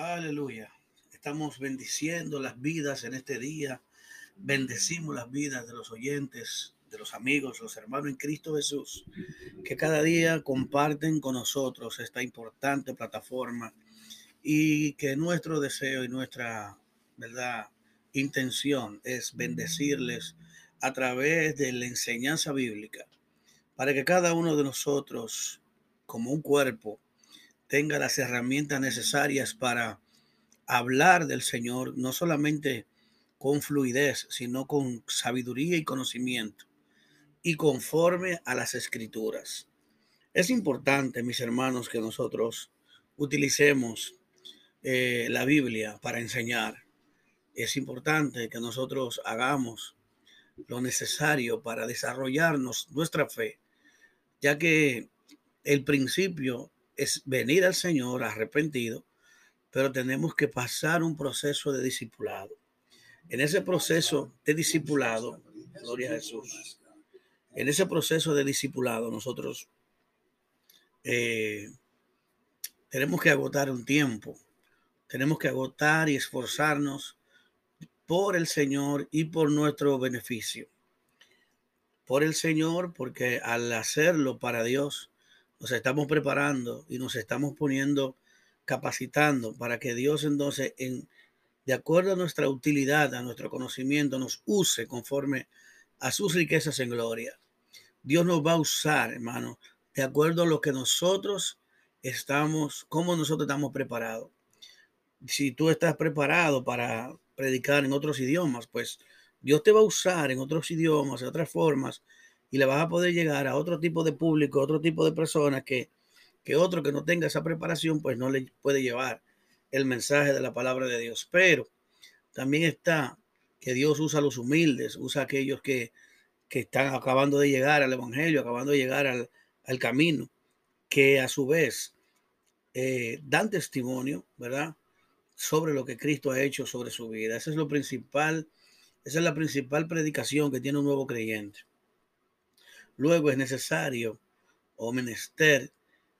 Aleluya. Estamos bendiciendo las vidas en este día. Bendecimos las vidas de los oyentes, de los amigos, los hermanos en Cristo Jesús, que cada día comparten con nosotros esta importante plataforma y que nuestro deseo y nuestra, ¿verdad? Intención es bendecirles a través de la enseñanza bíblica para que cada uno de nosotros, como un cuerpo, tenga las herramientas necesarias para hablar del Señor, no solamente con fluidez, sino con sabiduría y conocimiento, y conforme a las escrituras. Es importante, mis hermanos, que nosotros utilicemos eh, la Biblia para enseñar. Es importante que nosotros hagamos lo necesario para desarrollarnos nuestra fe, ya que el principio es venir al Señor arrepentido, pero tenemos que pasar un proceso de discipulado. En ese proceso de discipulado, gloria a Jesús, en ese proceso de discipulado nosotros eh, tenemos que agotar un tiempo, tenemos que agotar y esforzarnos por el Señor y por nuestro beneficio. Por el Señor, porque al hacerlo para Dios, nos estamos preparando y nos estamos poniendo, capacitando para que Dios entonces, en, de acuerdo a nuestra utilidad, a nuestro conocimiento, nos use conforme a sus riquezas en gloria. Dios nos va a usar, hermano, de acuerdo a lo que nosotros estamos, cómo nosotros estamos preparados. Si tú estás preparado para predicar en otros idiomas, pues Dios te va a usar en otros idiomas, en otras formas, y le vas a poder llegar a otro tipo de público, otro tipo de personas que, que otro que no tenga esa preparación, pues no le puede llevar el mensaje de la palabra de Dios. Pero también está que Dios usa a los humildes, usa a aquellos que, que están acabando de llegar al Evangelio, acabando de llegar al, al camino, que a su vez eh, dan testimonio, ¿verdad? Sobre lo que Cristo ha hecho sobre su vida. Esa es lo principal, esa es la principal predicación que tiene un nuevo creyente. Luego es necesario o menester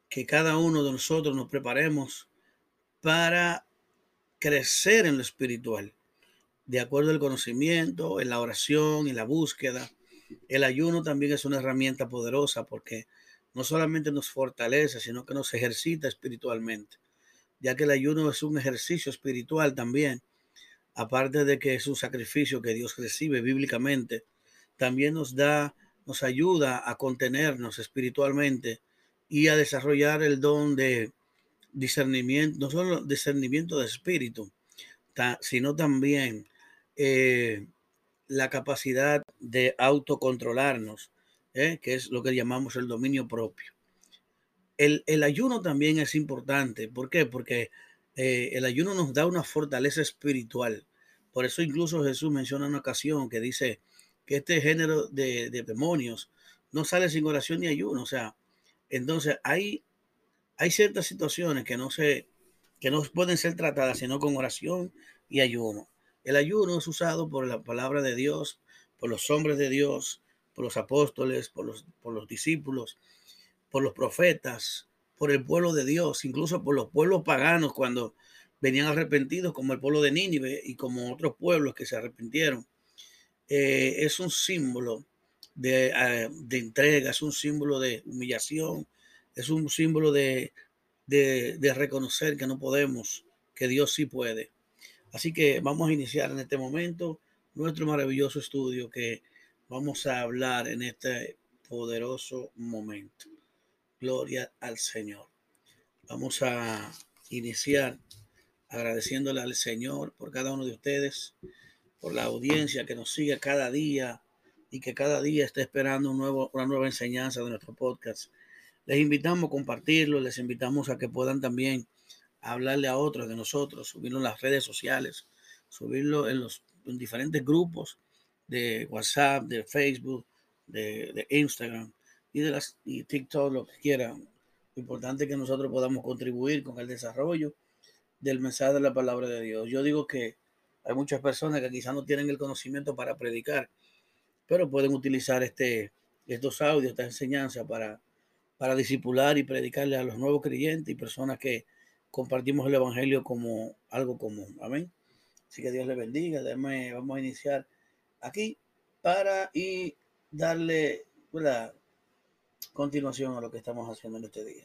que cada uno de nosotros nos preparemos para crecer en lo espiritual, de acuerdo al conocimiento, en la oración, en la búsqueda. El ayuno también es una herramienta poderosa porque no solamente nos fortalece, sino que nos ejercita espiritualmente, ya que el ayuno es un ejercicio espiritual también, aparte de que es un sacrificio que Dios recibe bíblicamente, también nos da nos ayuda a contenernos espiritualmente y a desarrollar el don de discernimiento, no solo discernimiento de espíritu, sino también eh, la capacidad de autocontrolarnos, ¿eh? que es lo que llamamos el dominio propio. El, ayuno también es importante. ¿Por qué? Porque eh, el ayuno nos da una fortaleza espiritual. Por eso incluso Jesús menciona una ocasión que dice, que este género de, demonios no sale sin oración ni ayuno. O sea, entonces hay, hay ciertas situaciones que no, se, que no pueden ser tratadas sino con oración y ayuno. El ayuno es usado por la palabra de Dios, por los hombres de Dios, por los apóstoles, por los, por los discípulos, por los profetas, por el pueblo de Dios, incluso por los pueblos paganos cuando venían arrepentidos, como el pueblo de Nínive y como otros pueblos que se arrepintieron. Eh, es un símbolo ah, de, entrega, es un símbolo de humillación, es un símbolo de, de, reconocer que no podemos, que Dios sí puede. Así que vamos a iniciar en este momento nuestro maravilloso estudio que vamos a hablar en este poderoso momento. Gloria al Señor. Vamos a iniciar agradeciéndole al Señor por cada uno de ustedes por la audiencia que nos sigue cada día y que cada día está esperando un nuevo, una nueva enseñanza de nuestro podcast. Les invitamos a compartirlo, les invitamos a que puedan también hablarle a otros de nosotros, subirlo en las redes sociales, subirlo en los diferentes grupos de WhatsApp, de Facebook, de, Instagram y de las y TikTok, lo que quieran. Lo importante es que nosotros podamos contribuir con el desarrollo del mensaje de la palabra de Dios. Yo digo que hay muchas personas que quizás no tienen el conocimiento para predicar, pero pueden utilizar este, estos audios, esta enseñanza para, para disipular y predicarle a los nuevos creyentes y personas que compartimos el Evangelio como algo común. Amén. Así que Dios le bendiga. Déjame, vamos a iniciar aquí para y darle la continuación a lo que estamos haciendo en este día.